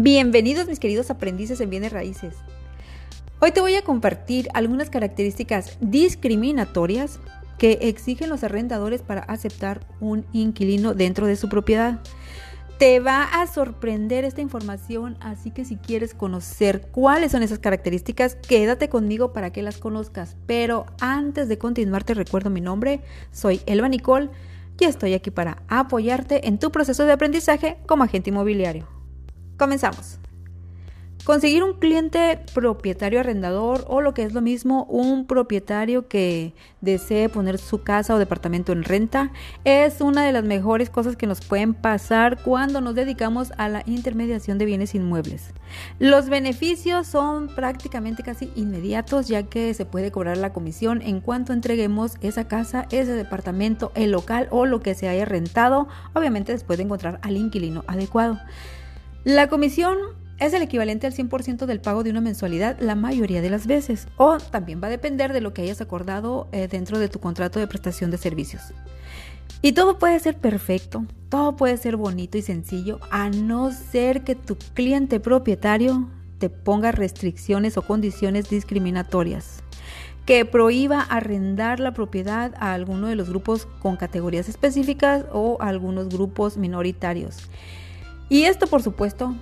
Bienvenidos mis queridos aprendices en bienes raíces. Hoy te voy a compartir algunas características discriminatorias que exigen los arrendadores para aceptar un inquilino dentro de su propiedad. Te va a sorprender esta información, así que si quieres conocer cuáles son esas características, quédate conmigo para que las conozcas. Pero antes de continuar te recuerdo mi nombre, soy Elba Nicole y estoy aquí para apoyarte en tu proceso de aprendizaje como agente inmobiliario. Comenzamos. Conseguir un cliente propietario arrendador o lo que es lo mismo, un propietario que desee poner su casa o departamento en renta es una de las mejores cosas que nos pueden pasar cuando nos dedicamos a la intermediación de bienes inmuebles. Los beneficios son prácticamente casi inmediatos ya que se puede cobrar la comisión en cuanto entreguemos esa casa, ese departamento, el local o lo que se haya rentado, obviamente después de encontrar al inquilino adecuado. La comisión es el equivalente al 100% del pago de una mensualidad la mayoría de las veces, o también va a depender de lo que hayas acordado eh, dentro de tu contrato de prestación de servicios. Y todo puede ser perfecto, todo puede ser bonito y sencillo, a no ser que tu cliente propietario te ponga restricciones o condiciones discriminatorias que prohíba arrendar la propiedad a alguno de los grupos con categorías específicas o a algunos grupos minoritarios. Y esto, por supuesto,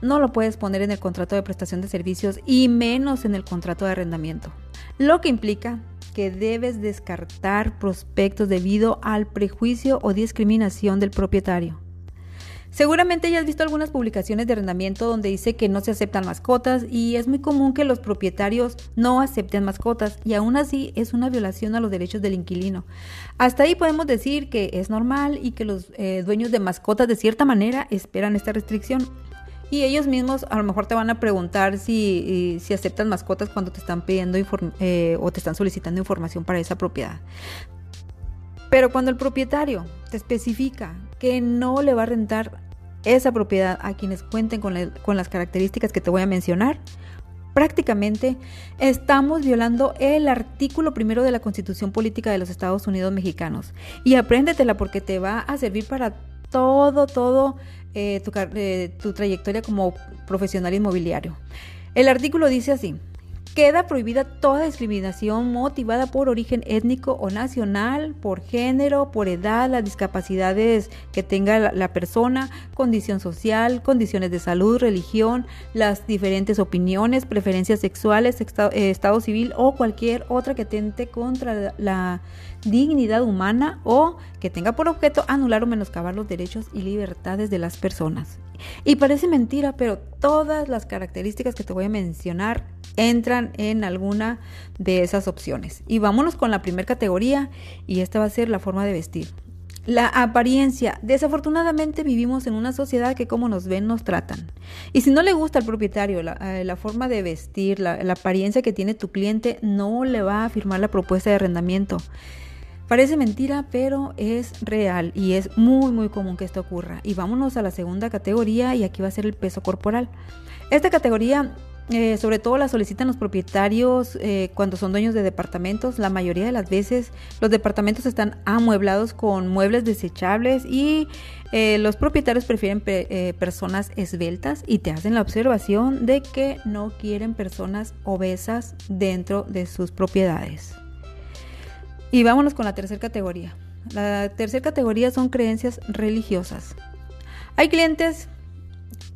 no lo puedes poner en el contrato de prestación de servicios y menos en el contrato de arrendamiento, lo que implica que debes descartar prospectos debido al prejuicio o discriminación del propietario. Seguramente ya has visto algunas publicaciones de arrendamiento donde dice que no se aceptan mascotas y es muy común que los propietarios no acepten mascotas y aún así es una violación a los derechos del inquilino. Hasta ahí podemos decir que es normal y que los eh, dueños de mascotas de cierta manera esperan esta restricción. Y ellos mismos a lo mejor te van a preguntar si, si aceptan mascotas cuando te están pidiendo eh, o te están solicitando información para esa propiedad. Pero cuando el propietario te especifica que no le va a rentar esa propiedad a quienes cuenten con, las características que te voy a mencionar, prácticamente estamos violando el artículo primero de la Constitución Política de los Estados Unidos Mexicanos. Y apréndetela porque te va a servir para todo, todo eh, tu, eh, tu trayectoria como profesional inmobiliario. El artículo dice así, Queda prohibida toda discriminación motivada por origen étnico o nacional, por género, por edad, las discapacidades que tenga la, persona, condición social, condiciones de salud, religión, las diferentes opiniones, preferencias sexuales, eh, estado, civil o cualquier otra que tente contra la dignidad humana o que tenga por objeto anular o menoscabar los derechos y libertades de las personas. Y parece mentira, pero todas las características que te voy a mencionar entran en alguna de esas opciones. Y vámonos con la primera categoría y esta va a ser la forma de vestir. La apariencia. Desafortunadamente vivimos en una sociedad que como nos ven nos tratan. Y si no le gusta al propietario la, eh, forma de vestir, la, la, apariencia que tiene tu cliente, no le va a firmar la propuesta de arrendamiento. Parece mentira, pero es real y es muy muy común que esto ocurra. Y vámonos a la segunda categoría y aquí va a ser el peso corporal. Esta categoría eh, sobre todo la solicitan los propietarios eh, cuando son dueños de departamentos. La mayoría de las veces los departamentos están amueblados con muebles desechables y eh, los propietarios prefieren personas esbeltas y te hacen la observación de que no quieren personas obesas dentro de sus propiedades. Y vámonos con la tercera categoría. La tercera categoría son creencias religiosas. Hay clientes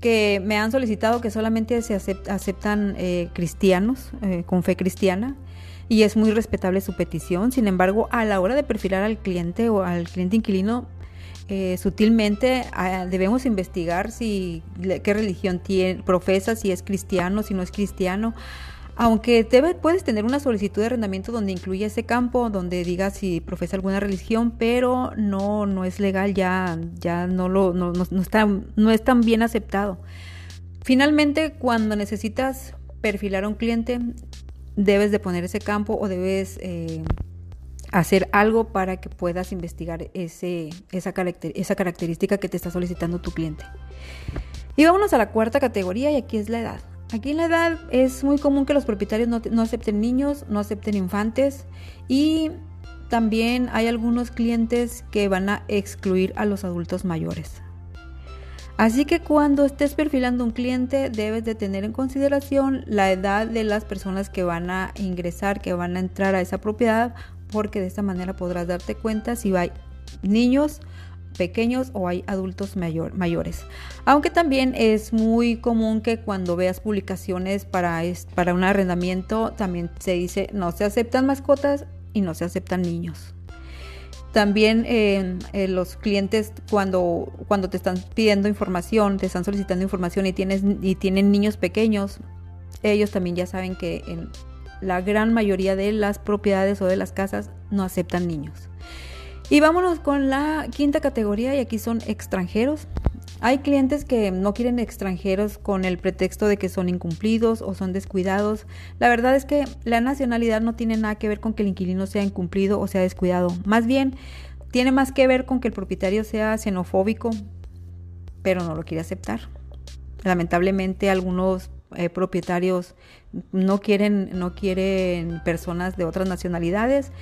que me han solicitado que solamente se aceptan eh, cristianos eh, con fe cristiana y es muy respetable su petición. Sin embargo, a la hora de perfilar al cliente o al cliente inquilino, eh, sutilmente ah, debemos investigar si qué religión tiene, profesa, si es cristiano, si no es cristiano. Aunque puedes tener una solicitud de arrendamiento donde incluya ese campo, donde diga si profesa alguna religión, pero no, no es legal, ya, ya no, lo, no, está, no es tan bien aceptado. Finalmente, cuando necesitas perfilar a un cliente, debes de poner ese campo o debes eh, hacer algo para que puedas investigar ese, esa, esa característica que te está solicitando tu cliente. Y vámonos a la cuarta categoría y aquí es la edad. Aquí en la edad es muy común que los propietarios no, acepten niños, no acepten infantes y también hay algunos clientes que van a excluir a los adultos mayores. Así que cuando estés perfilando un cliente debes de tener en consideración la edad de las personas que van a ingresar, que van a entrar a esa propiedad, porque de esta manera podrás darte cuenta si hay niños pequeños o hay adultos mayor, mayores. Aunque también es muy común que cuando veas publicaciones para, para un arrendamiento también se dice no se aceptan mascotas y no se aceptan niños. También eh, los clientes cuando, cuando te están pidiendo información, te están solicitando información y, tienes, y tienen niños pequeños, ellos también ya saben que en la gran mayoría de las propiedades o de las casas no aceptan niños. Y vámonos con la quinta categoría y aquí son extranjeros. Hay clientes que no quieren extranjeros con el pretexto de que son incumplidos o son descuidados. La verdad es que la nacionalidad no tiene nada que ver con que el inquilino sea incumplido o sea descuidado. Más bien, tiene más que ver con que el propietario sea xenofóbico, pero no lo quiere aceptar. Lamentablemente algunos eh, propietarios no quieren, no quieren personas de otras nacionalidades.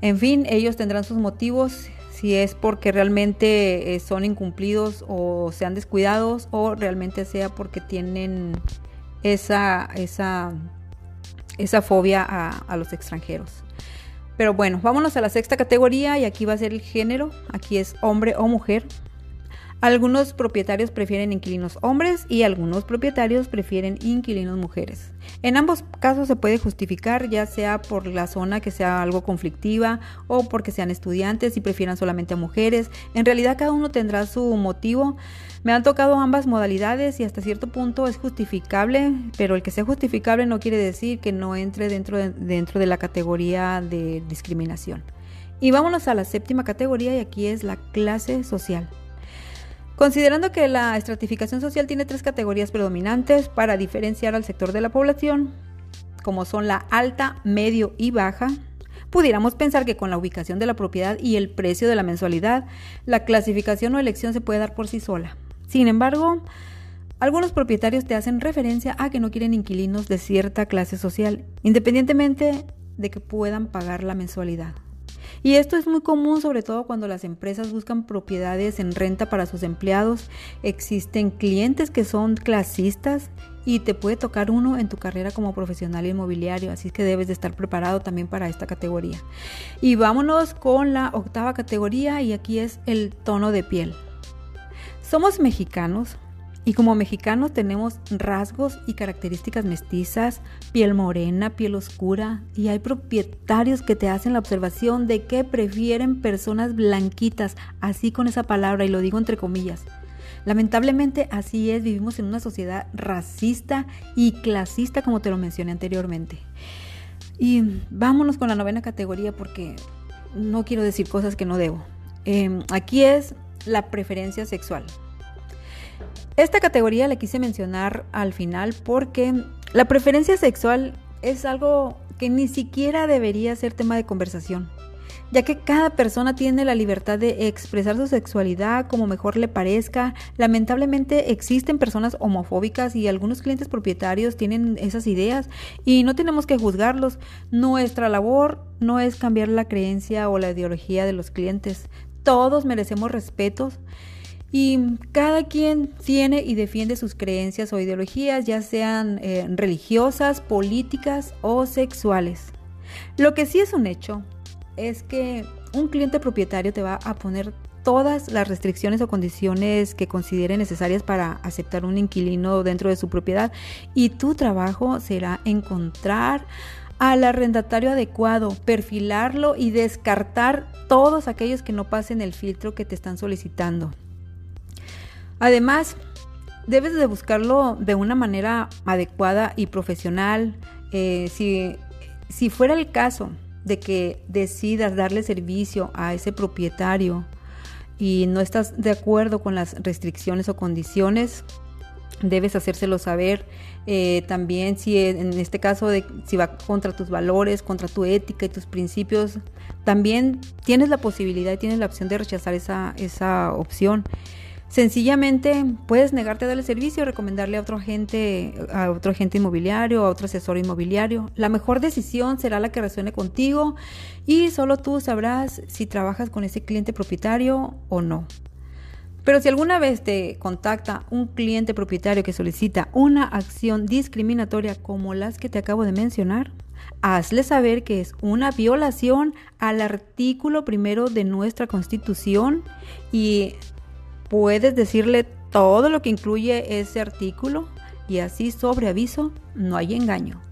En fin, ellos tendrán sus motivos si es porque realmente eh, son incumplidos o sean descuidados o realmente sea porque tienen esa, esa, esa fobia a, a los extranjeros. Pero bueno, vámonos a la sexta categoría y aquí va a ser el género. Aquí es hombre o mujer. Algunos propietarios prefieren inquilinos hombres y algunos propietarios prefieren inquilinos mujeres. En ambos casos se puede justificar, ya sea por la zona que sea algo conflictiva o porque sean estudiantes y prefieran solamente a mujeres. En realidad cada uno tendrá su motivo. Me han tocado ambas modalidades y hasta cierto punto es justificable, pero el que sea justificable no quiere decir que no entre dentro de, dentro de la categoría de discriminación. Y vámonos a la séptima categoría y aquí es la clase social. Considerando que la estratificación social tiene tres categorías predominantes para diferenciar al sector de la población, como son la alta, medio y baja, pudiéramos pensar que con la ubicación de la propiedad y el precio de la mensualidad, la clasificación o elección se puede dar por sí sola. Sin embargo, algunos propietarios te hacen referencia a que no quieren inquilinos de cierta clase social, independientemente de que puedan pagar la mensualidad. Y esto es muy común sobre todo cuando las empresas buscan propiedades en renta para sus empleados. Existen clientes que son clasistas y te puede tocar uno en tu carrera como profesional inmobiliario, así que debes de estar preparado también para esta categoría. Y vámonos con la octava categoría y aquí es el tono de piel. Somos mexicanos, y como mexicanos tenemos rasgos y características mestizas, piel morena, piel oscura, y hay propietarios que te hacen la observación de que prefieren personas blanquitas, así con esa palabra, y lo digo entre comillas. Lamentablemente así es, vivimos en una sociedad racista y clasista como te lo mencioné anteriormente. Y vámonos con la novena categoría porque no quiero decir cosas que no debo. Em, aquí es la preferencia sexual. Esta categoría la quise mencionar al final porque la preferencia sexual es algo que ni siquiera debería ser tema de conversación, ya que cada persona tiene la libertad de expresar su sexualidad como mejor le parezca. Lamentablemente existen personas homofóbicas y algunos clientes propietarios tienen esas ideas y no tenemos que juzgarlos. Nuestra labor no es cambiar la creencia o la ideología de los clientes. Todos merecemos respetos y cada quien tiene y defiende sus creencias o ideologías, ya sean eh, religiosas, políticas o sexuales. Lo que sí es un hecho es que un cliente propietario te va a poner todas las restricciones o condiciones que considere necesarias para aceptar un inquilino dentro de su propiedad y tu trabajo será encontrar al arrendatario adecuado, perfilarlo y descartar todos aquellos que no pasen el filtro que te están solicitando. Además, debes de buscarlo de una manera adecuada y profesional. Eh, si, si fuera el caso de que decidas darle servicio a ese propietario y no estás de acuerdo con las restricciones o condiciones, debes hacérselo saber. Eh, también si en este caso de, si va contra tus valores, contra tu ética y tus principios, también tienes la posibilidad y tienes la opción de rechazar esa, esa opción. Sencillamente puedes negarte a darle servicio, recomendarle a otro agente, a otro agente inmobiliario, a otro asesor inmobiliario. La mejor decisión será la que resuene contigo y solo tú sabrás si trabajas con ese cliente propietario o no. Pero si alguna vez te contacta un cliente propietario que solicita una acción discriminatoria como las que te acabo de mencionar, hazle saber que es una violación al artículo primero de nuestra constitución y puedes decirle todo lo que incluye ese artículo y así sobre aviso no hay engaño.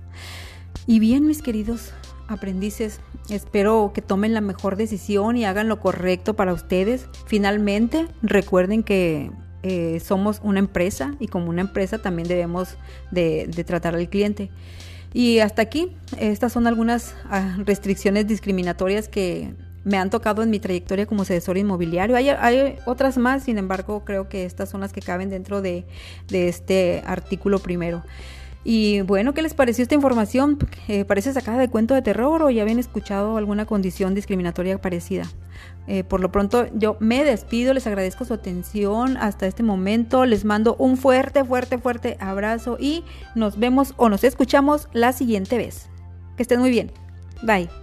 Y bien, mis queridos aprendices, espero que tomen la mejor decisión y hagan lo correcto para ustedes. Finalmente, recuerden que eh, somos una empresa y como una empresa también debemos de, tratar al cliente. Y hasta aquí, estas son algunas ah, restricciones discriminatorias que me han tocado en mi trayectoria como asesor inmobiliario. Hay, otras más, sin embargo, creo que estas son las que caben dentro de, de este artículo primero. Y bueno, ¿qué les pareció esta información? Eh, ¿Parece sacada de cuento de terror o ya habían escuchado alguna condición discriminatoria parecida? Eh, por lo pronto yo me despido, les agradezco su atención hasta este momento, les mando un fuerte, fuerte, fuerte abrazo y nos vemos o nos escuchamos la siguiente vez. Que estén muy bien. Bye.